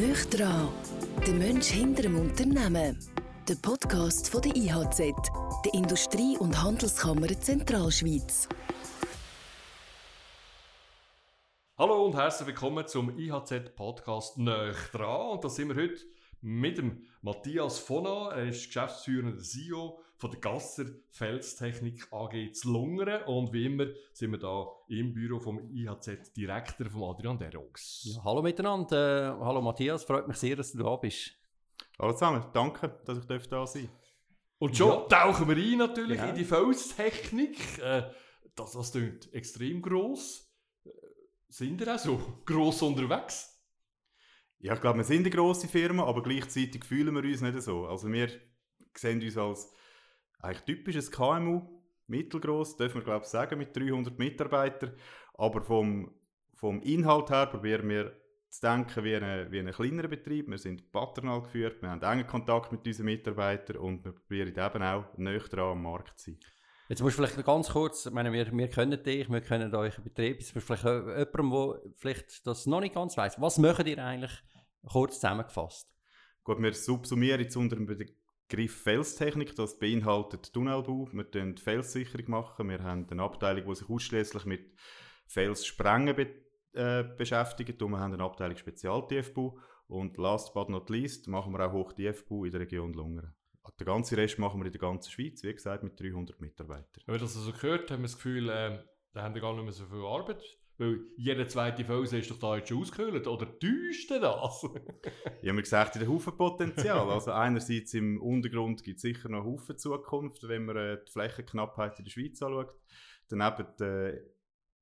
Nöch dran, der Mensch hinter dem Unternehmen. Der Podcast von der IHZ, der Industrie- und Handelskammer Zentralschweiz. Hallo und herzlich willkommen zum IHZ-Podcast Nöch dran. Und da sind wir heute mit dem Matthias Fona. Er ist geschäftsführender CEO von der Gasser Felstechnik AG zu Lungern. Und wie immer sind wir da im Büro vom IHZ-Direktor von Adrian Derox. Ja, hallo miteinander. Äh, hallo Matthias, freut mich sehr, dass du da bist. Hallo zusammen, danke, dass ich da sein darf. Und schon ja. tauchen wir ein natürlich Ja. in die Felstechnik. Äh, das, das klingt extrem gross. Äh, Sind ihr auch so gross unterwegs? Ja, ich glaube, wir sind eine grosse Firma, aber gleichzeitig fühlen wir uns nicht so. Also wir sehen uns als eigentlich typisches KMU, mittelgroß, dürfen wir glaube ich sagen, mit 300 Mitarbeitern. Aber vom, vom Inhalt her probieren wir zu denken wie ein wie ein kleinerer Betrieb. Wir sind paternal geführt, wir haben engen Kontakt mit unseren Mitarbeitern und wir probieren eben auch näher am Markt zu sein. Jetzt musst du vielleicht ganz kurz, ich meine, wir, wir kennen dich, wir kennen euren Betrieb, jetzt musst du vielleicht äh, jemandem, der vielleicht das noch nicht ganz weiss, was macht ihr eigentlich kurz zusammengefasst? Gut, wir subsumieren jetzt unter dem Begriff Felstechnik, das beinhaltet Tunnelbau, wir machen Felssicherung, machen. wir haben eine Abteilung, die sich ausschließlich mit Felssprengen be äh, beschäftigt und wir haben eine Abteilung Spezialtiefbau und last but not least machen wir auch Hochtiefbau in der Region Lungern. Den ganzen Rest machen wir in der ganzen Schweiz, wie gesagt, mit 300 Mitarbeitern. Wenn wir das also gehört, haben wir das Gefühl, äh, da haben wir gar nicht mehr so viel Arbeit. Weil jeder zweite Felsen ist doch da jetzt schon ausgehöhlt. Oder täuscht ihr das? Ja, wir gesagt, in der Haufen Potenzial. Also einerseits im Untergrund gibt es sicher noch Haufen Zukunft, wenn man äh, die Flächenknappheit in der Schweiz anschaut. Daneben äh,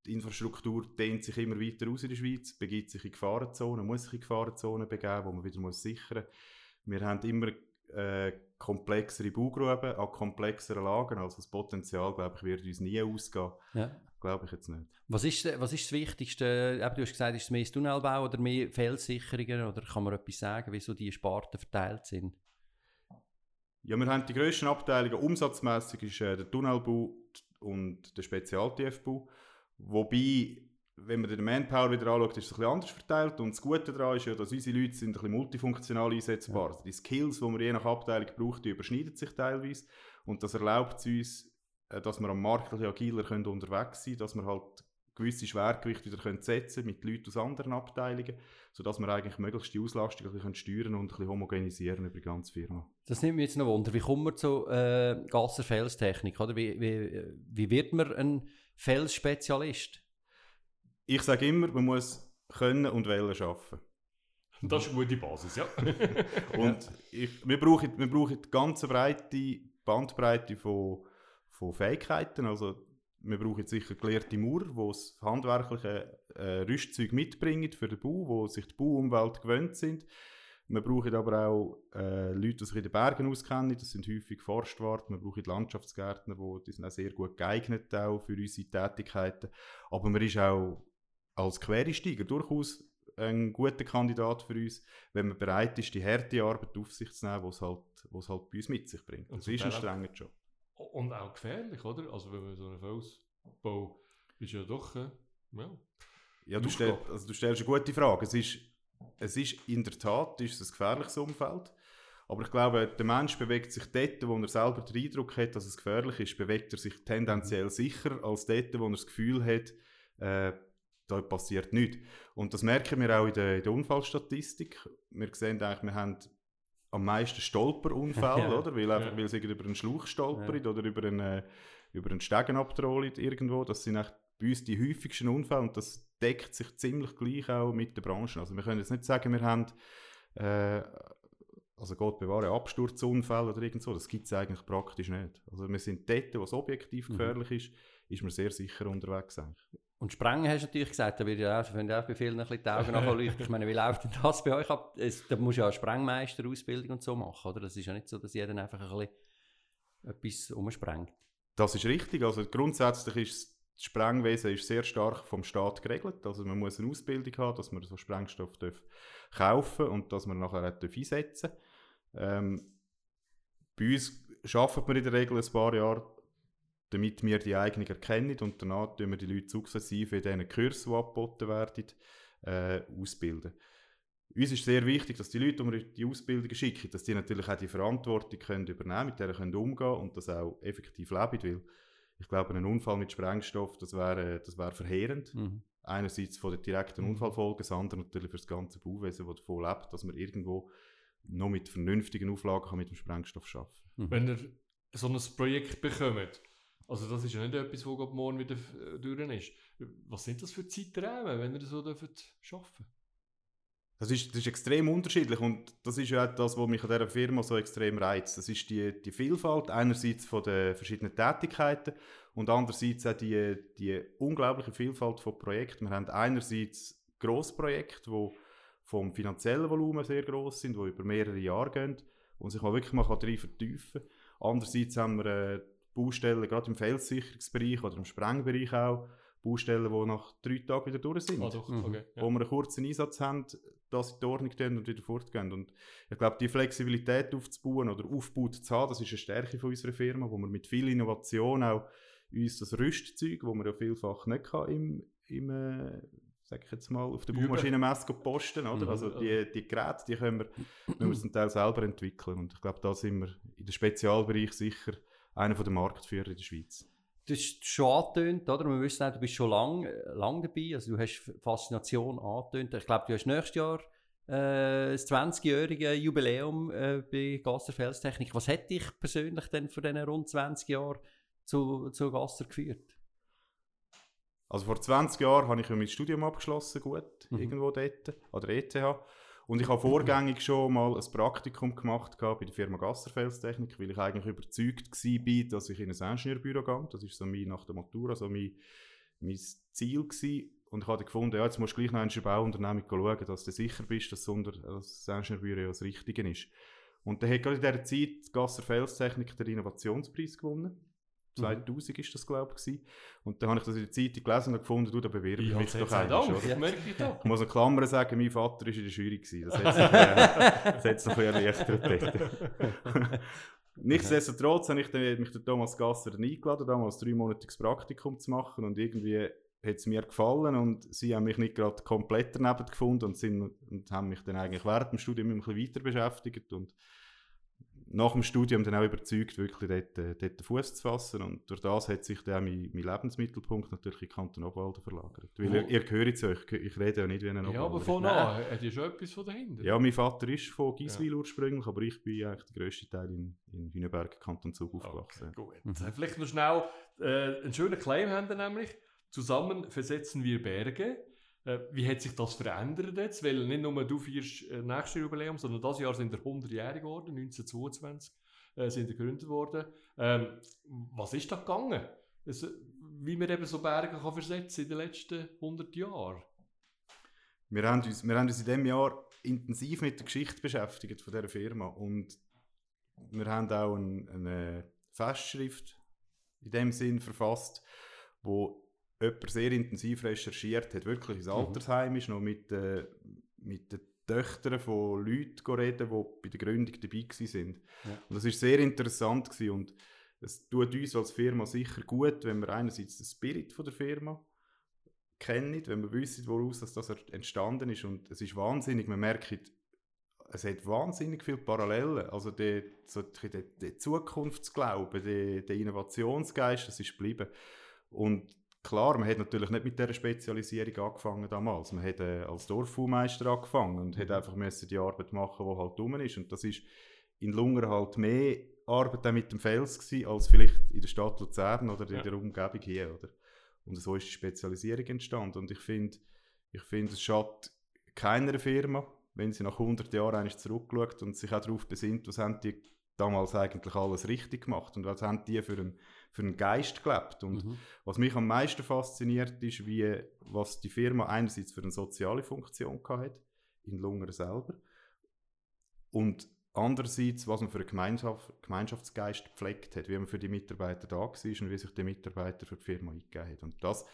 die Infrastruktur dehnt sich immer weiter aus in der Schweiz, begibt sich in Gefahrenzonen, muss sich in Gefahrenzonen begeben, wo man wieder muss sichern muss. Wir haben immer äh, komplexere Baugruben an komplexeren Lagen, also das Potenzial, glaube ich, wird uns nie ausgehen. Ja. Glaube ich jetzt nicht. Was ist, was ist das Wichtigste? Eben, du hast gesagt, ist es mehr das Tunnelbau oder mehr Felssicherungen? Oder kann man etwas sagen, wieso die Sparten verteilt sind? Ja, wir haben die grössten Abteilungen. Umsatzmässig ist äh, der Tunnelbau und der Spezial-TFBau. Wobei, wenn man den Manpower wieder anschaut, ist es ein bisschen anders verteilt. Und das Gute daran ist ja, dass unsere Leute sind ein bisschen multifunktional einsetzbar sind. Die Skills, die man je nach Abteilung braucht, die überschneiden sich teilweise. Und das erlaubt es uns, dass wir am Markt ein bisschen agiler können unterwegs sein können, dass wir halt gewisse Schwergewichte wieder können setzen mit Leuten aus anderen Abteilungen, sodass wir eigentlich möglichst die Auslastung ein bisschen steuern und ein bisschen homogenisieren über die ganze Firma. Das nimmt mich jetzt noch Wunder. Wie kommt man zu äh, Gasser Felstechnik? Oder? Wie, wie, wie wird man ein Felsspezialist? Ich sage immer, man muss können und wollen arbeiten. das ist eine gute Basis, ja. Und ich, wir, brauchen, wir brauchen die ganze breite Bandbreite von, von Fähigkeiten. Also, wir brauchen sicher gelehrte Maurer, die das handwerkliche äh, Rüstzeug mitbringen für den Bau, wo sich die Bauumwelt gewöhnt sind. Wir brauchen aber auch äh, Leute, die sich in den Bergen auskennen. Das sind häufig Forstwart. Wir brauchen Landschaftsgärtner, die, die sind auch sehr gut geeignet auch für unsere Tätigkeiten. Aber man ist auch als Quereinsteiger durchaus ein guter Kandidat für uns, wenn man bereit ist, die harte Arbeit auf sich zu nehmen, die es halt, was halt bei uns mit sich bringt. Und Das ist ein strenger Job. Und auch gefährlich, oder? Also wenn man so einen Felsbau ist ja doch, äh, ja. Ja, du, stell, also du stellst eine gute Frage. Es ist, es ist in der Tat ist es ein gefährliches Umfeld. Aber ich glaube, der Mensch bewegt sich dort, wo er selber den Eindruck hat, dass es gefährlich ist, bewegt er sich tendenziell sicher als dort, wo er das Gefühl hat, äh, da passiert nichts. Und das merken wir auch in der, in der Unfallstatistik. Wir sehen eigentlich, wir haben am meisten Stolperunfälle, Ja. oder? Weil, einfach, Ja. weil sie über einen Schlauch stolpern oder über einen, äh, über einen Stegen abtrollen irgendwo. Das sind echt bei uns die häufigsten Unfälle und das deckt sich ziemlich gleich auch mit der Branche. Also wir können jetzt nicht sagen, wir haben äh, also Gott bewahre Absturzunfälle oder irgend so, das gibt es eigentlich praktisch nicht. Also wir sind dort, wo es objektiv Mhm. gefährlich ist, ist man sehr sicher unterwegs eigentlich. Und Sprengen hast du natürlich gesagt, da wird ja auch, wenn auch bei vielen ein bisschen die Augen nachleuchten. Ich meine, wie läuft denn das bei euch ab? Es, da musst du ja eine Sprengmeisterausbildung und so machen, oder? Das ist ja nicht so, dass jeder einfach ein bisschen etwas umsprengt. Das ist richtig. Also grundsätzlich ist das Sprengwesen ist sehr stark vom Staat geregelt. Also man muss eine Ausbildung haben, dass man so Sprengstoff darf kaufen und dass man nachher auch darf einsetzen ähm, Bei uns arbeitet man in der Regel ein paar Jahre, damit wir die Eignung erkennen und danach tun wir die Leute sukzessive in diesen Kursen, die angeboten werden, äh, ausbilden. uns ist sehr wichtig, dass die Leute, die wir in die Ausbildung schicken, dass die natürlich auch die Verantwortung können übernehmen mit der können umgehen und das auch effektiv leben, weil ich glaube, ein Unfall mit Sprengstoff, das wäre das wär verheerend. Mhm. Einerseits von der direkten Mhm. Unfallfolge, das andere natürlich für das ganze Bauwesen, das davon lebt, dass man irgendwo noch mit vernünftigen Auflagen kann mit dem Sprengstoff arbeiten Mhm. Wenn ihr so ein Projekt bekommt, also das ist ja nicht etwas, das gerade morgen wieder äh, durch ist. Was sind das für Zeiträume, wenn ihr so arbeiten Das ist, das ist extrem unterschiedlich und das ist ja auch das, was mich an dieser Firma so extrem reizt. Das ist die, die Vielfalt einerseits von den verschiedenen Tätigkeiten und andererseits auch die, die unglaubliche Vielfalt von Projekten. Wir haben einerseits Grossprojekte, die vom finanziellen Volumen sehr groß sind, die über mehrere Jahre gehen und sich mal wirklich mal drin vertiefen kann. Andererseits haben wir äh, Baustellen, gerade im Felssicherungsbereich oder im Sprengbereich auch, Baustellen, die nach drei Tagen wieder durch sind Ah, doch, Mhm. okay. Ja. wo wir einen kurzen Einsatz haben, dass sie in die Ordnung tun und wieder fortgehen. Und ich glaube, die Flexibilität aufzubauen oder aufgebaut zu haben, das ist eine Stärke von unserer Firma, wo wir mit viel Innovation auch uns das Rüstzeug, wo man ja vielfach nicht kann, im, im äh, sag ich jetzt mal, auf der. Baumaschinenmesse posten, oder? Mhm. Also die, die Geräte, die können wir, können wir zum Teil selber entwickeln. Und ich glaube, da sind wir in dem Spezialbereich sicher einer der Marktführer in der Schweiz. Du hast schon angetönt, oder? Wir wissen auch, du bist schon lange lang dabei, also du hast Faszination angetönt. Ich glaube, du hast nächstes Jahr äh, das 20-jährige Jubiläum äh, bei Gasser Felstechnik. Was hat dich persönlich denn für diese rund 20 Jahre zu, zu Gasser geführt? Also vor 20 Jahren habe ich mein Studium abgeschlossen, gut, Mhm. irgendwo dort, an der ETH. Und ich habe vorgängig schon mal ein Praktikum gemacht bei der Firma Gasserfelstechnik, weil ich eigentlich überzeugt war, dass ich in ein Ingenieurbüro gehe. Das ist so mein, nach der Matura so mein, mein Ziel gewesen. Und ich habe gefunden, ja, jetzt musst du gleich noch in eine Bauunternehmung schauen, dass du sicher bist, dass, unter, das Ingenieurbüro ja das Richtige ist. Und dann hat gerade in dieser Zeit Gasser Felstechnik den Innovationspreis gewonnen. 2000 ist das, glaube ich. Und dann habe ich das in der Zeitung gelesen und gefunden, du, da bewerbe ich Ich mich doch das merke ich muss noch Klammern sagen, mein Vater war in der Jury. Gewesen. Das hat es noch, äh, noch ein bisschen erleichtert. Nichtsdestotrotz habe ich mich den Thomas Gasser eingeladen, damals ein dreimonatiges Praktikum zu machen und irgendwie hat es mir gefallen und sie haben mich nicht gerade komplett daneben gefunden und, sind, und haben mich dann eigentlich während dem Studium ein bisschen weiter beschäftigt und nach dem Studium dann auch überzeugt, wirklich dort, äh, dort den Fuß zu fassen und durch das hat sich dann mein, mein Lebensmittelpunkt natürlich in Kanton Obwalden verlagert. Weil Oh. ihr, ihr gehört zu euch, ich rede ja nicht wie ein Ja, aber Obwalder. von an hat ja schon etwas von dahinter. Ja, mein Vater ist von Giswil ursprünglich, aber ich bin eigentlich der grösste Teil in, in Hüneberg, Kanton Zug, Okay, aufgewachsen. gut. Mhm. Vielleicht noch schnell äh, einen schönen Claim haben wir nämlich. Zusammen versetzen wir Berge. Äh, wie hat sich das verändert jetzt? Weil nicht nur du feierst äh, nächstes Jubiläum, sondern das Jahr sind wir 100-jährig geworden, 1922 äh, sind gegründet worden. Ähm, was ist da gegangen? Es, wie man eben so Berge kann versetzen in den letzten 100 Jahren? Wir haben, uns, wir haben uns in diesem Jahr intensiv mit der Geschichte beschäftigt von dieser Firma und wir haben auch ein, eine Festschrift in dem Sinn verfasst, wo jemand sehr intensiv recherchiert hat, wirklich ins Mhm. Altersheim ist, noch mit, äh, mit den Töchtern von Leuten reden, die bei der Gründung dabei waren. Ja. Und das war sehr interessant gewesen und es tut uns als Firma sicher gut, wenn wir einerseits den Spirit von der Firma kennen, wenn wir wissen, woraus das, das entstanden ist. Und es ist wahnsinnig, man merkt, es hat wahnsinnig viele Parallelen. Also der, so der, der Zukunftsglaube, der, der Innovationsgeist, das ist geblieben. Und klar, man hat natürlich nicht mit dieser Spezialisierung angefangen damals. Man hat äh, als Dorfbaumeister angefangen und hat einfach müssen die Arbeit machen, die halt dumm ist. Und das ist in Lungern halt mehr Arbeit mit dem Fels gewesen, als vielleicht in der Stadt Luzern oder in Ja. der Umgebung hier, oder? Und so ist die Spezialisierung entstanden. Und ich finde, ich finde, es schadet keiner Firma, wenn sie nach 100 Jahren eigentlich zurückschaut und sich auch darauf besinnt, was haben die damals eigentlich alles richtig gemacht und was haben die für einen, für einen Geist gelebt. Und Mhm. was mich am meisten fasziniert, ist, wie, was die Firma einerseits für eine soziale Funktion hat in Lungern selber und andererseits, was man für einen Gemeinschaft, Gemeinschaftsgeist gepflegt hat, wie man für die Mitarbeiter da war und wie sich die Mitarbeiter für die Firma eingegeben hat. Und das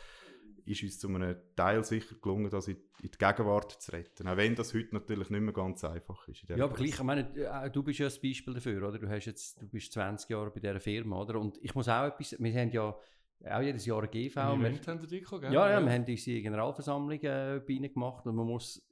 ist uns zu einem Teil sicher gelungen, das in, in die Gegenwart zu retten. Auch wenn das heute natürlich nicht mehr ganz einfach ist. Ja, aber gleich, ich meine, äh, du bist ja ein Beispiel dafür, oder? Du, hast jetzt, du bist 20 Jahre bei dieser Firma, oder? Und ich muss auch etwas, wir haben ja auch jedes Jahr eine GV. Ein wir- haben die gehabt, gell? Ja, ja, wir haben unsere Generalversammlung äh, bei ihnen gemacht und man muss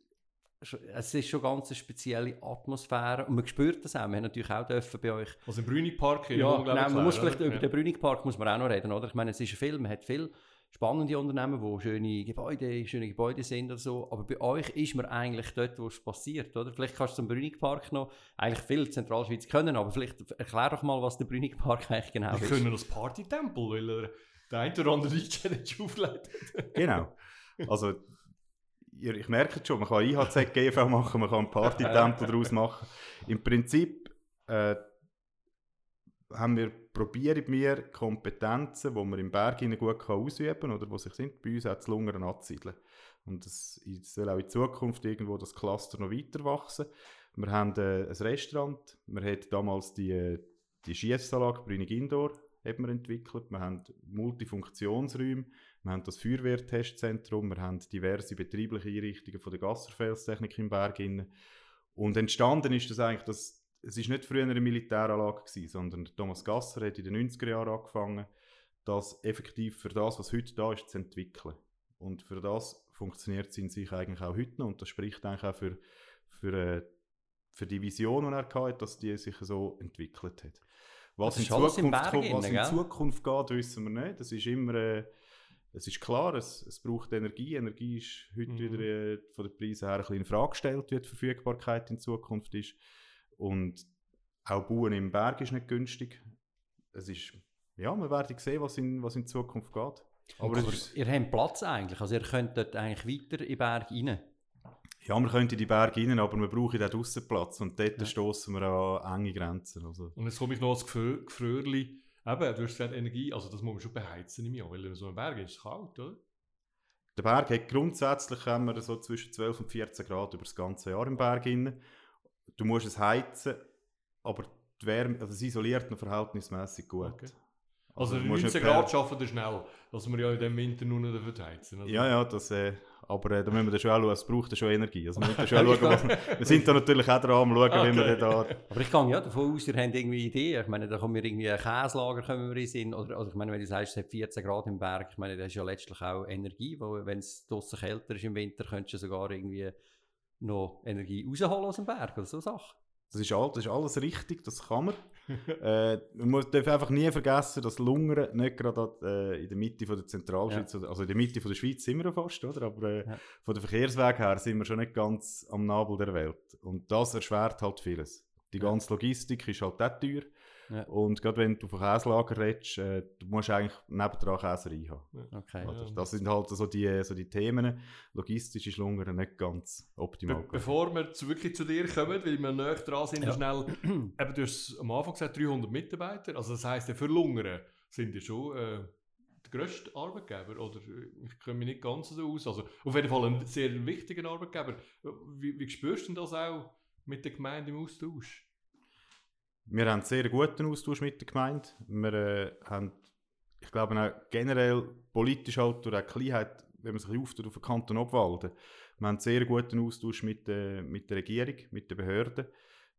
es ist schon ganz eine spezielle Atmosphäre und man spürt das auch. Wir haben natürlich auch dürfen bei euch... Also im Brünig-Park Ja, genau, man muss vielleicht oder? über Ja. den Brünig-Park muss man auch noch reden, oder? Ich meine, es ist ein Film, man hat viel spannende Unternehmen, wo schöne Gebäude, schöne Gebäude sind oder so, aber bei euch ist man eigentlich dort, wo es passiert, oder? Vielleicht kannst du zum Brünig-Park noch eigentlich viel Zentralschweiz können, aber vielleicht erklär doch mal, was der Brünig-Park eigentlich genau Wir ist. können das Party-Tempel, weil er der eine oder andere DJ hat. Genau. Also, ihr, ich merke es schon, man kann IHZ GV machen, man kann einen Party-Tempel daraus machen. Im Prinzip äh, haben wir, probieren wir Kompetenzen, die man im Berg gut kann ausüben kann oder die sich sind, bei uns auch zu Lungern anzusiedeln. Und es soll auch in Zukunft irgendwo das Cluster noch weiter wachsen. Wir haben äh, ein Restaurant, wir haben damals die, äh, die Schiessanlage Brünig Indoor wir entwickelt. Wir haben Multifunktionsräume, wir haben das Feuerwehrtestzentrum, wir haben diverse betriebliche Einrichtungen von der Gasserfelstechnik im Berg. Und entstanden ist das eigentlich, dass, es ist nicht früher eine Militäranlage gewesen, sondern Thomas Gasser hat in den 90er Jahren angefangen, das effektiv für das, was heute da ist, zu entwickeln. Und für das funktioniert es in sich eigentlich auch heute noch und das spricht eigentlich auch für, für, äh, für die Vision, die er hatte, dass die sich so entwickelt hat. Was, in Zukunft, Berg kommt, was in? Zukunft geht, wissen wir nicht. Das ist immer, äh, es ist klar, es, es braucht Energie. Energie ist heute Mhm. wieder äh, von den Preisen her ein bisschen in Frage gestellt, wie die Verfügbarkeit in Zukunft ist. Und auch Bauen im Berg ist nicht günstig. Es ist, ja, wir werden sehen, was in, was in Zukunft geht. Aber, es Aber ist, ihr habt Platz eigentlich, also ihr könnt dort eigentlich weiter in den Berg rein. ja, wir können in die Berge rein, aber wir brauchen auch Aussenplatz. Und dort Ja. stoßen wir an enge Grenzen. Also, Und jetzt komme ich noch als Gefrö- Gefröhrli. Eben, du hast gesagt, Energie, also das muss man schon beheizen im Jahr, weil so ein Berg ist es kalt, oder? Der Berg hat grundsätzlich haben wir so zwischen 12 und 14 Grad über das ganze Jahr im Berg inne. Du musst es heizen, aber die Wärme, also es isoliert noch verhältnismäßig gut. Okay. Also, musst 19 nicht per- Grad schaffen wir schnell, dass wir ja in diesem Winter nur noch dafür heizen. Also, Ja, ja, das, äh, aber äh, da müssen wir dann schon auch schauen, es braucht schon Energie. Also wir, müssen schon schauen, was wir, wir sind da natürlich auch dran, am schauen, wie wir Okay. da... Aber ich gehe ja davon aus, ihr habt irgendwie Ideen. Ich meine, da kommen wir irgendwie ein Käslager kommen wir in Sinn. Oder, oder ich meine, wenn du sagst, es hat 14 Grad im Berg, ich meine, das ist ja letztlich auch Energie, weil wenn es draußen kälter ist im Winter, könntest du sogar irgendwie noch Energie rausholen aus dem Berg oder so Sachen. Das ist, all, das ist alles richtig, das kann man. äh, man darf einfach nie vergessen, dass Lungern nicht gerade äh, in der Mitte von der Zentralschweiz, oder- also in der Mitte von der Schweiz sind wir ja fast, oder? aber äh, Ja. von der Verkehrsweg her sind wir schon nicht ganz am Nabel der Welt. Und das erschwert halt vieles. Die Ja. ganze Logistik ist halt auch teuer. Ja. Und gerade wenn du von Käslager redest, äh, du musst eigentlich nebendran Käserei haben. Okay. Oder? Ja. Das sind halt so die, so die Themen. Logistisch ist Lungern nicht ganz optimal. Be bevor wir zu, wirklich zu dir kommen, weil wir näher dran sind, Ja. schnell, eben, du hast am Anfang gesagt, 300 Mitarbeiter, also das heisst, für Lungern sind die schon äh, der grösste Arbeitgeber, oder ich kenne mich nicht ganz so aus, also auf jeden Fall ein sehr wichtiger Arbeitgeber. Wie, wie spürst du das auch mit der Gemeinde im Austausch? Wir haben einen sehr guten Austausch mit der Gemeinde. Wir äh, haben, ich glaube, auch generell politisch halt durch die Kleinheit, wenn man sich auftut auf den Kanton Obwalden, wir haben einen sehr guten Austausch mit, äh, mit der Regierung, mit den Behörden,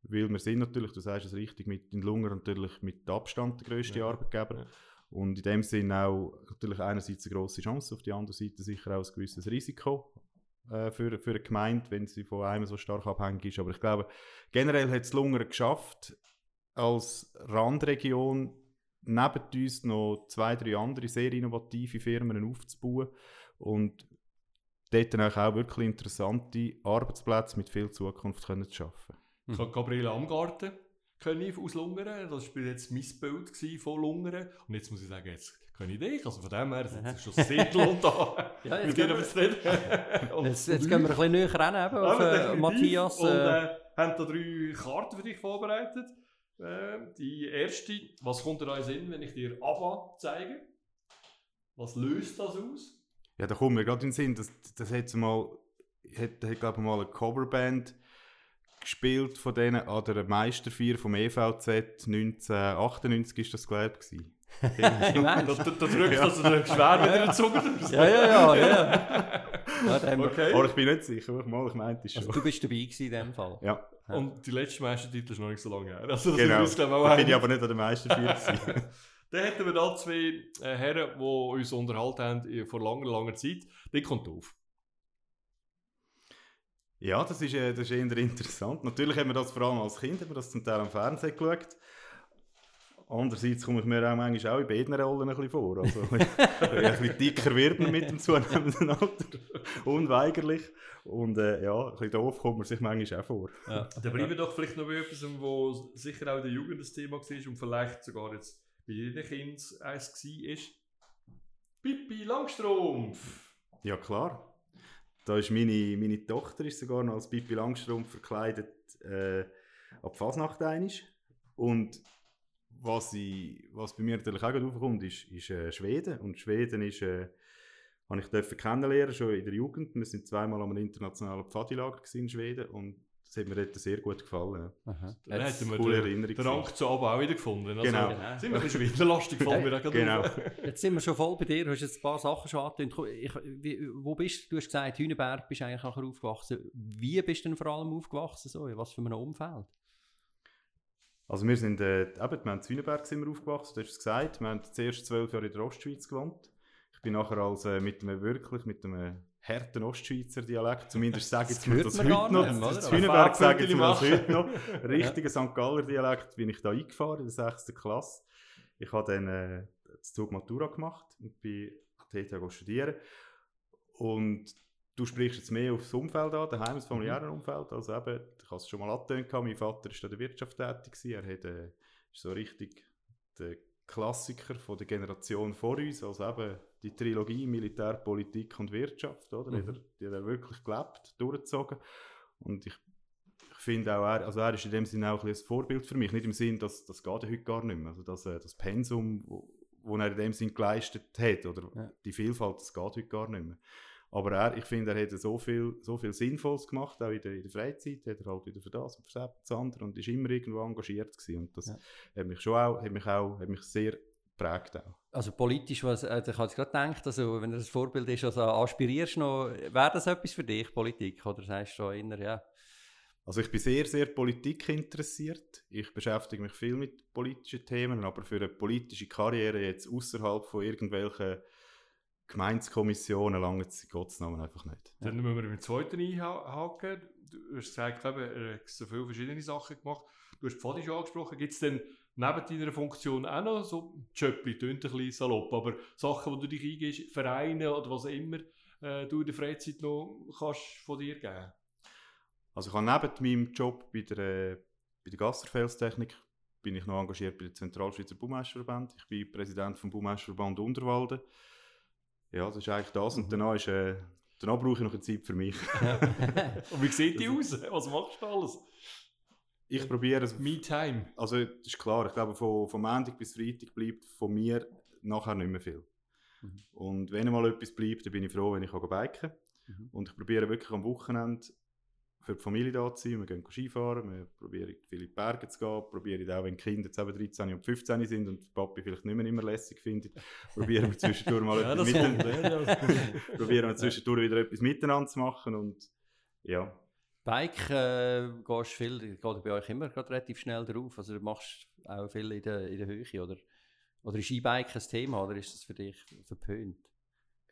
weil wir sind natürlich, du sagst es richtig, mit den Lungern natürlich mit Abstand der grösste Ja. Arbeitgeber. Ja. Und in dem Sinn auch natürlich einerseits eine grosse Chance, auf der anderen Seite sicher auch ein gewisses Risiko äh, für, für eine Gemeinde, wenn sie von einem so stark abhängig ist. Aber ich glaube, generell hat es Lungern geschafft, als Randregion neben uns noch zwei, drei andere sehr innovative Firmen aufzubauen und dort dann auch wirklich interessante Arbeitsplätze mit viel Zukunft können zu schaffen. Ich habe Gabriele Amgarten können aus Lungern, das war jetzt mein Bild von Lungern und jetzt muss ich sagen, jetzt kenne ich dich, also von dem her sind schon sehr lohnt da, Ja, jetzt mit dir gehen was zu reden. Und Jetzt, jetzt gehen wir ein bisschen näher ran eben, auf Ja, äh. Matthias. Und Äh, äh, haben da drei Karten für dich vorbereitet. Äh, die erste, was kommt dir da in Sinn, wenn ich dir ABBA zeige? Was löst das aus? Ja, da kommt mir gerade in den Sinn, das, das hat mal, hat, hat glaube ich mal eine Coverband gespielt von denen an der Meisterfeier vom EVZ 1998 ist das glaube ich gewesen. Im Da, da, da drückt Ja. also der schwer in die Zunge. Ja, ja, ja. ja. ja Okay. Aber ich bin nicht sicher, mal, ich meinte es schon. Also, du bist dabei gewesen in dem Fall. ja, Ja. Und die letzte Meistertitel ist noch nicht so lange her. Also das genau. ich, auch Da bin ich aber nicht an Meisterfeier gewesen. Dann hätten wir da zwei äh, Herren, die uns unterhalten haben vor langer, langer Zeit. Die kommt auf. Ja, das ist, äh, das ist eher interessant. Natürlich haben wir das vor allem als Kind, haben wir das zum Teil am Fernsehen geschaut. Andererseits komme ich mir auch manchmal auch in beiden Rollen ein bisschen vor. Also, ein bisschen dicker wird man mit dem zunehmenden Alter. Unweigerlich. Und äh, ja, ein bisschen doof kommt man sich manchmal auch vor. Ja. Dann bleiben wir doch vielleicht noch bei etwas, wo sicher auch in der Jugend das Thema war und vielleicht sogar jetzt bei jedem Kind eins war. Pippi Langstrumpf! Ja, klar. Da ist meine, meine Tochter ist sogar noch als Pippi Langstrumpf verkleidet äh, ab Fasnacht einig. Und was, ich, was bei mir natürlich auch gerade aufkommt, ist, ist äh, Schweden. Und Schweden ist, äh, habe ich dürfen kennenlernen, schon in der Jugend. Wir sind zweimal an einem internationalen Pfadilager in Schweden und das hat mir dort sehr gut gefallen. Aha. Jetzt- hätten wir coole den, Erinnerung den Rang zu Abend auch wieder gefunden. Also, Genau. Genau. Sind wir ein bisschen schwindelastig, fallen gerade Genau. Jetzt sind wir schon voll bei dir. Du hast jetzt ein paar Sachen schon angetönt. Wo bist du? Du hast gesagt, Hüneberg bist eigentlich nachher aufgewachsen. Wie bist du denn vor allem aufgewachsen? So? In was für einem Umfeld? Also wir sind, äh, eben, wir haben in Zwienenberg sind wir aufgewachsen, du hast es gesagt. Wir haben zuerst zwölf Jahre in der Ostschweiz gewohnt. Ich bin nachher als, äh, mit einem wirklich, mit einem harten Ostschweizer Dialekt, zumindest sagen Das sie mir das heute noch, nicht das sagen sie mir das heute noch. Richtiger St. Galler Dialekt bin ich da eingefahren in der 6. Klasse. Ich habe dann äh, das Zug Matura gemacht und bin TH studieren. Und du sprichst jetzt mehr aufs Umfeld an, daheim, das familiäre Umfeld. Also eben, ich habe es schon mal angetönt, mein Vater war in der Wirtschaft tätig, er hat, äh, ist so richtig der Klassiker von der Generation vor uns, also eben die Trilogie Militär, Politik und Wirtschaft, oder? Mhm. Hat er, die hat er wirklich gelebt, durchgezogen. Und ich, ich finde auch, er, also er ist in dem Sinne auch ein, ein Vorbild für mich. Nicht im Sinn, dass das geht ja heute gar nicht mehr. Also das, äh, das Pensum, wo, wo er in dem Sinn geleistet hat, oder Ja. die Vielfalt, das geht heute gar nicht mehr. Aber er, ich finde, er hat so viel, so viel Sinnvolles gemacht, auch in der, in der Freizeit, hat er halt wieder für das und für das andere und ist immer irgendwo engagiert gewesen. Und das Ja. hat mich schon auch, hat mich auch, hat mich sehr geprägt auch. Also politisch, was, äh, ich habe jetzt gerade gedacht, also, wenn das Vorbild ist, also aspirierst du noch, wäre das etwas für dich, Politik? Oder sagst du schon eher, ja, Also ich bin sehr, sehr Politik interessiert. Ich beschäftige mich viel mit politischen Themen, aber für eine politische Karriere jetzt außerhalb von irgendwelchen Gemeindekommissionen lange es Gottes Namen einfach nicht. Dann müssen wir mit dem zweiten einhaken. Du hast gesagt, eben, er hat so viele verschiedene Sachen gemacht. Du hast Pfadi schon angesprochen. Gibt es denn neben deiner Funktion auch noch so Jöppli, tönt ein bisschen salopp, aber Sachen, wo du dich eingehst, Vereine oder was auch immer, äh, du in der Freizeit noch kannst von dir geben? Also ich habe neben meinem Job bei der, äh, bei der Gasserfelstechnik bin ich noch engagiert bei der Zentralschweizer Baumeisterverband. Ich bin Präsident vom Baumeisterverband Unterwalden. Ja, das ist eigentlich das. Und danach, ist, äh, danach brauche ich noch eine Zeit für mich. Und wie sieht die aus? Was machst du alles? Ich probiere es Me Time. Also, das ist klar, ich glaube, von, von Montag bis Freitag bleibt von mir nachher nicht mehr viel. Mhm. Und wenn mal etwas bleibt, dann bin ich froh, wenn ich biken kann. Mhm. Und ich probiere wirklich am Wochenende für die Familie da zu sein. Wir gehen Skifahren, wir probieren viele Berge zu gehen, probieren auch, wenn die Kinder jetzt eben 13 und 15 sind und die Papi vielleicht nicht mehr immer lässig findet, probieren wir zwischendurch mal Ja, etwas miteinander probieren wir zwischendurch wieder etwas miteinander zu machen und ja, Bike äh, gehst viel, geht bei euch immer gerade relativ schnell drauf. Also du machst auch viel in der, in der Höhe oder, oder ist E-Bike ein Thema oder ist das für dich verpönt?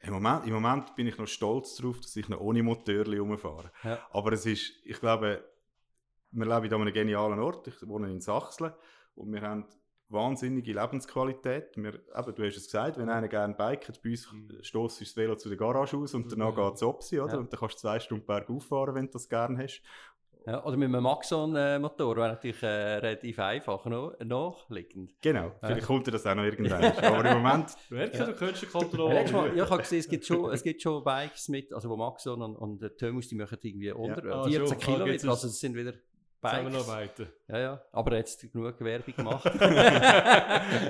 Im Moment, Im Moment bin ich noch stolz darauf, dass ich noch ohne Motorli rumfahre. Ja. Aber es ist, ich glaube, wir leben an einem genialen Ort. Ich wohne in Sachsen und wir haben wahnsinnige Lebensqualität. Wir, eben, du hast es gesagt, wenn einer gerne biket, bei uns Mhm. stößt das Velo zu der Garage aus und danach Mhm. geht es Opsi, oder? Ja. Und dann kannst du zwei Stunden bergauf fahren, wenn du das gerne hast. Ja, oder mit einem Maxon-Motor wäre natürlich äh, relativ einfach, no, nachliegend. Genau, vielleicht kommt dir das auch noch irgendwann. Aber im Moment, Du merkst, Ja. du könntest den Ja, Kontrolle Mal, ja, ich habe gesehen, es gibt schon, es gibt schon Bikes mit, also wo Maxon und, und der Thomas, die machen irgendwie unter Ah, 14 schon. Ah, Kilometer, also das sind wieder Bikes. Zusammenarbeiten. Ja, ja, aber jetzt genug Werbung gemacht.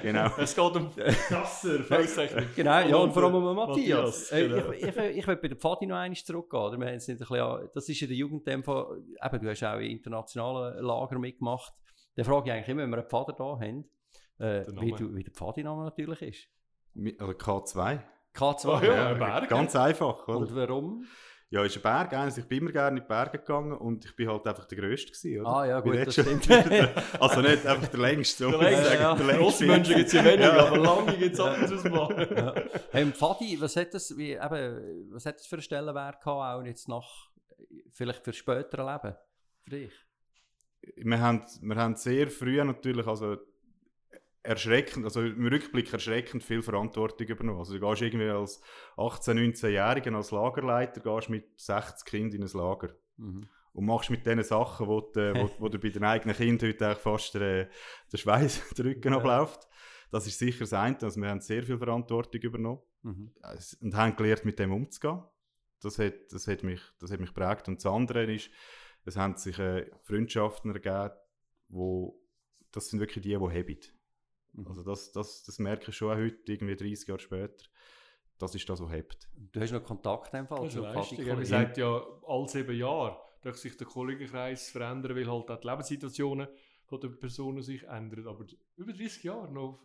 genau. Es geht um Gasser, Felstechnik. Genau, ja, und vor allem um Matthias, Matthias. Äh, genau. ich, ich, ich will bei der Pfadi noch einmal zurückgehen. Oder? Wir haben es nicht ein bisschen, an- das ist in der Jugend dem Fall, eben, du hast auch in internationalen Lager mitgemacht. Dann frage ich eigentlich immer, wenn wir einen Pfader da haben, äh, wie, Name. du, wie der Pfadi-Name natürlich ist. Mi- Also K2. K2. Ah, ja, Berg, Ganz einfach, oder? Und warum? Ja, ist ein Berg. eins. Ich bin immer gerne in die Berge gegangen und ich bin halt einfach der Größte gewesen, oder? Ah ja, gut, das stimmt. also nicht einfach der längste. so Der längste, ja. der längste. Menschen gibt es ja weniger, Ja. aber lange gibt es ab und zu mal. ja. hey, und Pfadi, was hat das, wie, eben, was hat das für einen Stellenwert gehabt, auch jetzt nach vielleicht für spätere Leben? Für dich? Wir haben, wir haben sehr früh natürlich, also erschreckend, also im Rückblick erschreckend viel Verantwortung übernommen. Also du gehst irgendwie als 18-, 19-Jähriger als Lagerleiter gehst mit 60 Kindern in ein Lager. Mhm. Und machst mit diesen Sachen, wo, du, wo, wo dir bei den eigenen Kindern heute fast der, der Schweiß den Rücken abläuft. Das ist sicher das eine. Also wir haben sehr viel Verantwortung übernommen Mhm. und haben gelernt, mit dem umzugehen. Das hat, das hat, mich, das hat mich geprägt. Und das andere ist, es haben sich äh, Freundschaften ergeben, wo, das sind wirklich die, die haben. Mhm. Also das, das, das merke ich schon auch heute, irgendwie 30 Jahre später. Das ist das, was hebt. Du hast noch Kontakt dem Fall ist zu? Man sagt ja, alle sieben Jahre darf sich der Kollegenkreis verändern, weil halt auch die Lebenssituationen von den Personen sich ändern. Aber über 30 Jahre noch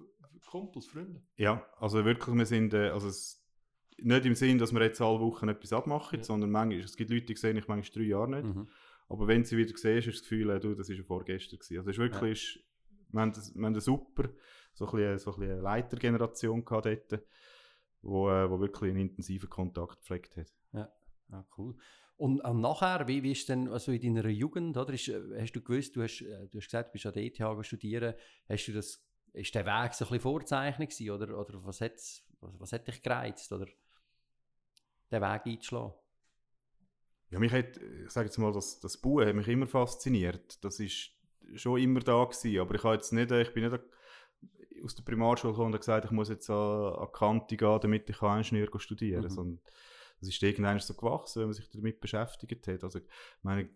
Kumpels, Freunde. Ja, also wirklich, wir sind, äh, also es, nicht im Sinn, dass wir jetzt alle Wochen etwas abmachen, Ja. sondern manchmal, es gibt Leute, die sehen ich manchmal drei Jahre nicht. Mhm. Aber wenn sie wieder siehst, hast du das Gefühl, äh, du, das war ja vorgestern. Gewesen. Also es ist wirklich, ist, wir, haben, das- wir haben eine super, so ein bisschen, so ein bisschen eine Leitergeneration gehabt dort, wo, äh, wo wirklich einen intensiven Kontakt gepflegt hat. Ah, cool. Und auch nachher, wie, wie ist denn also in deiner Jugend, oder? Ist, äh, hast du gewusst, du hast, äh, du hast gesagt, du bist an der ETH studieren, hast du das, ist der Weg so ein bisschen Vorzeichen gewesen, oder, oder was, hat's, was, was hat dich gereizt, oder den Weg einzuschlagen? Ja, mich hat, ich sage jetzt mal, das, das Bauen hat mich immer fasziniert. Das ist schon immer da gewesen, aber ich, habe jetzt nicht, ich bin nicht aus der Primarschule gekommen und habe gesagt, ich muss jetzt an, an Kante gehen, damit ich Ingenieur studieren kann. Mhm. Das ist irgendwann so gewachsen, wenn man sich damit beschäftigt hat. Also, ich meine,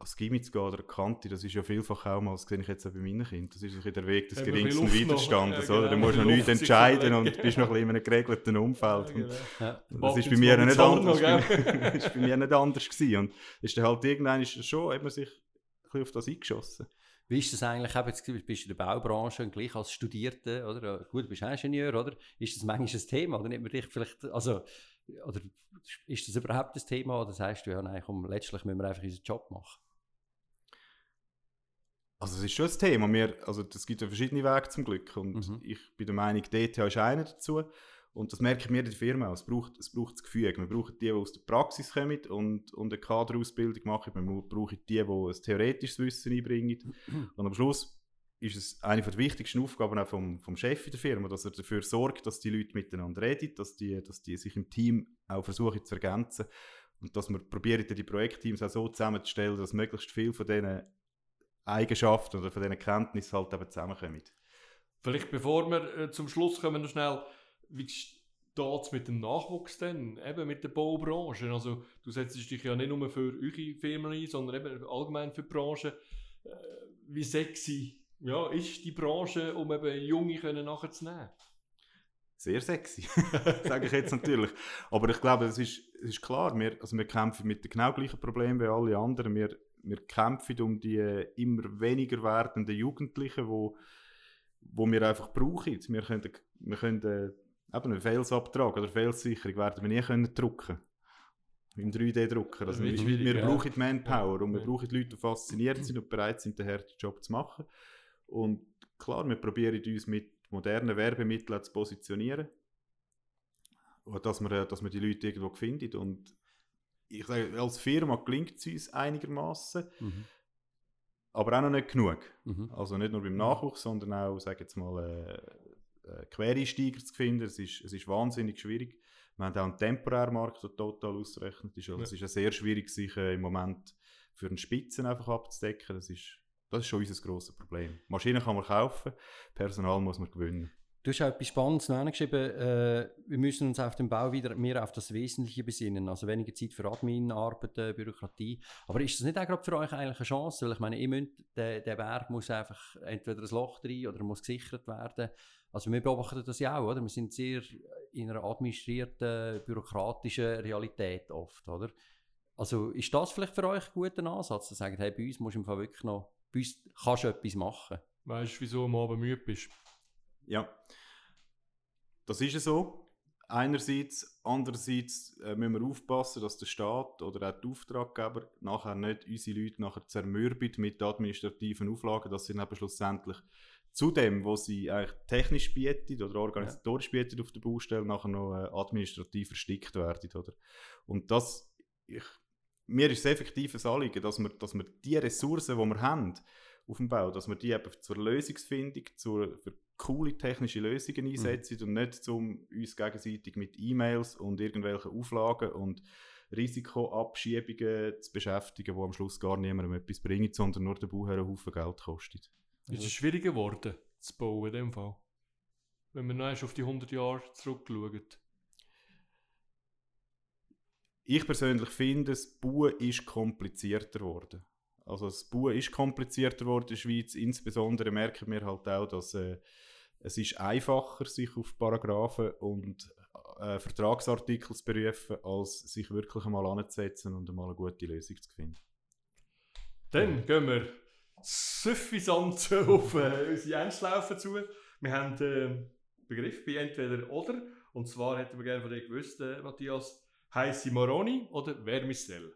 als Gimmi zu gehen oder Kante, das ist ja vielfach auch mal, das sehe ich jetzt auch bei meinen Kindern, das ist ein der Weg des geringsten Luft noch. Widerstandes. Ja, oder? Du genau. musst noch nichts sich entscheiden und bist noch ein bisschen in einem geregelten Umfeld. Ja. das ist bei mir nicht anders. Das ist bei- mir nicht anders gewesen. Und ist dann halt irgendwann ist es schon, hat man sich ein bisschen auf das eingeschossen. Wie ist das eigentlich, eben, jetzt bist du in der Baubranche und gleich als Studierter, oder? Gut, du bist Ingenieur, oder? Ist das manchmal ein Thema? Oder nimmt man dich vielleicht, also, oder ist das überhaupt ein Thema? Oder sagst du, ja, nein, komm, letztlich müssen wir einfach unseren Job machen? Also es ist schon ein Thema. Wir, also es gibt ja verschiedene Wege zum Glück. Und Mhm. ich bin der Meinung, DTH ist einer dazu. Und das merke ich mir in der Firma auch. Es braucht, es braucht das Gefühl. Wir brauchen die, die aus der Praxis kommen und, und eine Kaderausbildung machen. Wir brauchen die, die ein theoretisches Wissen einbringen. Und am Schluss ist es eine der wichtigsten Aufgaben auch vom, vom Chef in der Firma, dass er dafür sorgt, dass die Leute miteinander reden, dass die, dass die sich im Team auch versuchen zu ergänzen und dass wir probieren, die Projektteams auch so zusammenzustellen, dass möglichst viel von diesen Eigenschaften oder von diesen Kenntnissen halt eben zusammenkommen. Vielleicht bevor wir äh, zum Schluss kommen, noch schnell, wie steht es mit dem Nachwuchs denn? Eben mit der Baubranche. Also, du setzt dich ja nicht nur für eure Firmen ein, sondern eben allgemein für die Branche. Äh, wie sexy ja, ist die Branche, um eben Junge können nachzunehmen? Sehr sexy, sage ich jetzt natürlich. Aber ich glaube, es ist, ist klar, wir, also wir kämpfen mit den genau gleichen Problemen wie alle anderen. Wir, wir kämpfen um die äh, immer weniger werdenden Jugendlichen, wo, wo wir einfach brauchen. Wir können, wir können äh, eben einen Felsabtrag oder Felssicherung werden wir nie können drucken im 3D-Drucker. Also wir wir ja. brauchen die Manpower und wir brauchen Leute, die fasziniert sind und bereit sind, den harten Job zu machen. Und klar, wir probieren uns mit modernen Werbemitteln zu positionieren. Dass wir, äh, dass wir die Leute irgendwo finden. Und ich sage, als Firma gelingt es uns einigermaßen, Mhm. aber auch noch nicht genug. Mhm. Also nicht nur beim Nachwuchs, sondern auch, sage jetzt mal, äh, Quereinsteiger zu finden. Es ist, es ist wahnsinnig schwierig. Wir haben auch einen Temporärmarkt, der total ausgerechnet ist. Also Ja. Es ist ja sehr schwierig, sich äh, im Moment für einen Spitzen einfach abzudecken. Das ist, das ist schon unser grosses Problem. Maschinen kann man kaufen, Personal muss man gewinnen. Du hast auch etwas Spannendes noch geschrieben, äh, wir müssen uns auf dem Bau wieder mehr auf das Wesentliche besinnen, also weniger Zeit für Admin, Arbeiten, Bürokratie. Aber ist das nicht auch gerade für euch eigentlich eine Chance? Weil ich meine, ihr müsst, der, der Berg muss einfach entweder ein Loch rein oder er muss gesichert werden. Also wir beobachten das ja auch, oder? Wir sind sehr in einer administrierten, bürokratischen Realität oft, oder? Also ist das vielleicht für euch ein guter Ansatz, zu sagen, hey, bei uns musst du im Fall wirklich noch, bei uns kannst du etwas machen. Weißt du, wieso du am Abend müde bist? Ja, das ist ja so. Einerseits, andererseits äh, müssen wir aufpassen, dass der Staat oder auch die Auftraggeber nachher nicht unsere Leute nachher zermürben mit administrativen Auflagen, dass sie dann schlussendlich zu dem, was sie eigentlich technisch bieten oder organisatorisch bieten auf der Baustelle, nachher noch äh, administrativ erstickt werden. Oder? Und das, ich, mir ist es effektiv ein Anliegen, dass wir, dass wir die Ressourcen, die wir haben auf dem Bau, dass wir die eben zur Lösungsfindung, zur, für coole technische Lösungen Mhm. einsetzen und nicht um uns gegenseitig mit E-Mails und irgendwelchen Auflagen und Risikoabschiebungen zu beschäftigen, die am Schluss gar niemandem etwas bringen, sondern nur den Bauherren einen Haufen Geld kostet. Ist es schwieriger geworden, zu bauen in dem Fall? Wenn man noch auf die 100 Jahre zurückschaut. Ich persönlich finde, das Bauen ist komplizierter geworden. Also das Bauen ist komplizierter geworden in der Schweiz. Insbesondere merken wir halt auch, dass äh, es ist einfacher sich auf Paragraphen und äh, Vertragsartikel zu berufen, als sich wirklich einmal anzusetzen und einmal eine gute Lösung zu finden. Dann gehen wir suffisant auf äh, unsere Endschlaufe zu. Wir haben den Begriff bei entweder oder. Und zwar hätten wir gerne von dir gewusst, äh, Matthias, heiße Maroni oder Vermicelle?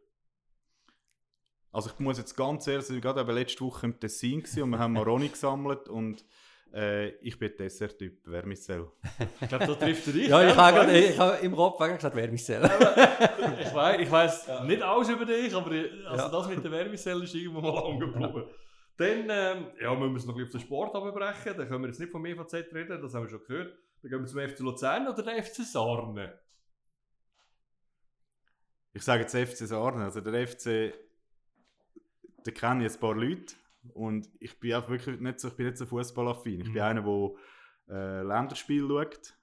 Also ich muss jetzt ganz ehrlich sagen, ich war gerade letzte Woche im Tessin und wir haben Maroni gesammelt und äh, ich bin Dessert-Typ, Vermicelle. Ich glaube, da trifft er dich. Ja, ich habe gerade- ich habe im Kopf eigentlich gesagt, selber. ich weiß, ich weiss nicht alles über dich, aber ich- also Ja. das mit der Wärmezelle ist irgendwo mal angeblieben. Dann ähm, ja, müssen wir es noch ein bisschen auf den Sport abbrechen. Dann können wir jetzt nicht vom EVZ reden, das haben wir schon gehört. Dann gehen wir zum FC Luzern oder der FC Sarne. Ich sage jetzt FC Sarne, also der FC, da kenne ich ein paar Leute und ich bin auch wirklich nicht so, ich bin nicht so fußballaffin. Ich Mhm. bin einer, der äh, Länderspiel schaut,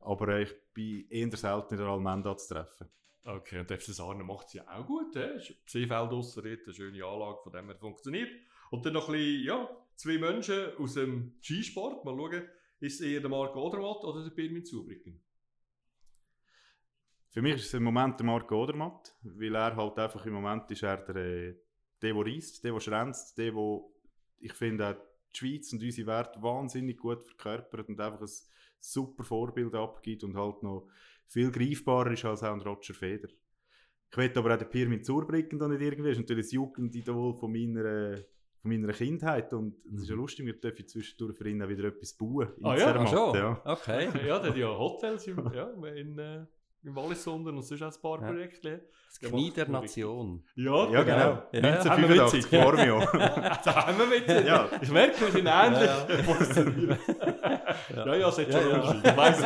aber äh, ich bin eher selten in der Almenda zu treffen. Okay, und der FC Sarne macht es ja auch gut. He? Ist Seefeld draussen, dort, eine schöne Anlage, von dem her funktioniert. Und dann noch ein bisschen, ja, zwei Menschen aus dem Skisport. Mal schauen, ist es eher der Marco Odermatt oder der Birmin Zubricken? Für mich ist es im Moment der Marco Odermatt, weil er halt einfach im Moment ist er der, äh, der, der reisst, der, der schränzt, der, der, ich finde, auch die Schweiz und unsere Werte wahnsinnig gut verkörpert und einfach ein super Vorbild abgibt und halt noch viel greifbarer ist als auch ein Roger Feder. Ich will aber auch den Pirmin Zurbrücken da nicht irgendwie, das ist natürlich das Jugendidol von meiner, von meiner Kindheit und es ist ja lustig, wir dürfen zwischendurch für ihn auch wieder etwas bauen. in Ah ja? Ach Zermatt, schon? ja. Okay. ja, der hat ja Hotels im, ja, in, äh, im Wallis unten und sonst auch ein paar Ja. Projekte. Das Knie der Nation. Ja, Ja, genau. Ja, haben wir 1985, witzig. Formio. da haben wir mit. Ja. Ich merke, wir sind ähnlich. Ja, Ja, ja, es hat schon Ja, ja. Unterschied. Ich weiss.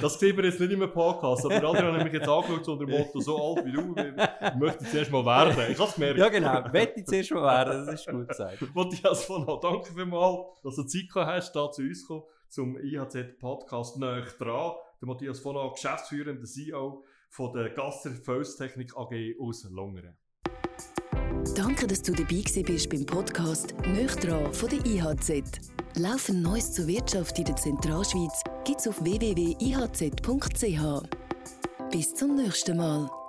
Das sehen wir jetzt nicht im Podcast, aber andere haben mich jetzt angeschaut so unter dem Motto, so alt wie du, ich möchte zuerst mal werden. Ich habe es gemerkt. Ja, genau. Ich zuerst mal werden, das ist gut gesagt. Matthias von Hau, danke vielmals, dass du Zeit gehabt hast, da zu uns zu kommen, zum IHZ-Podcast «Näch dran». Der Matthias von Hau, geschäftsführender CEO von der Gasser Felsstechnik AG aus Longeren. Danke, dass du dabei bist beim Podcast «Nöch dran» von der IHZ. Laufend Neues zur Wirtschaft in der Zentralschweiz gibt's auf www.ihz.ch. Bis zum nächsten Mal.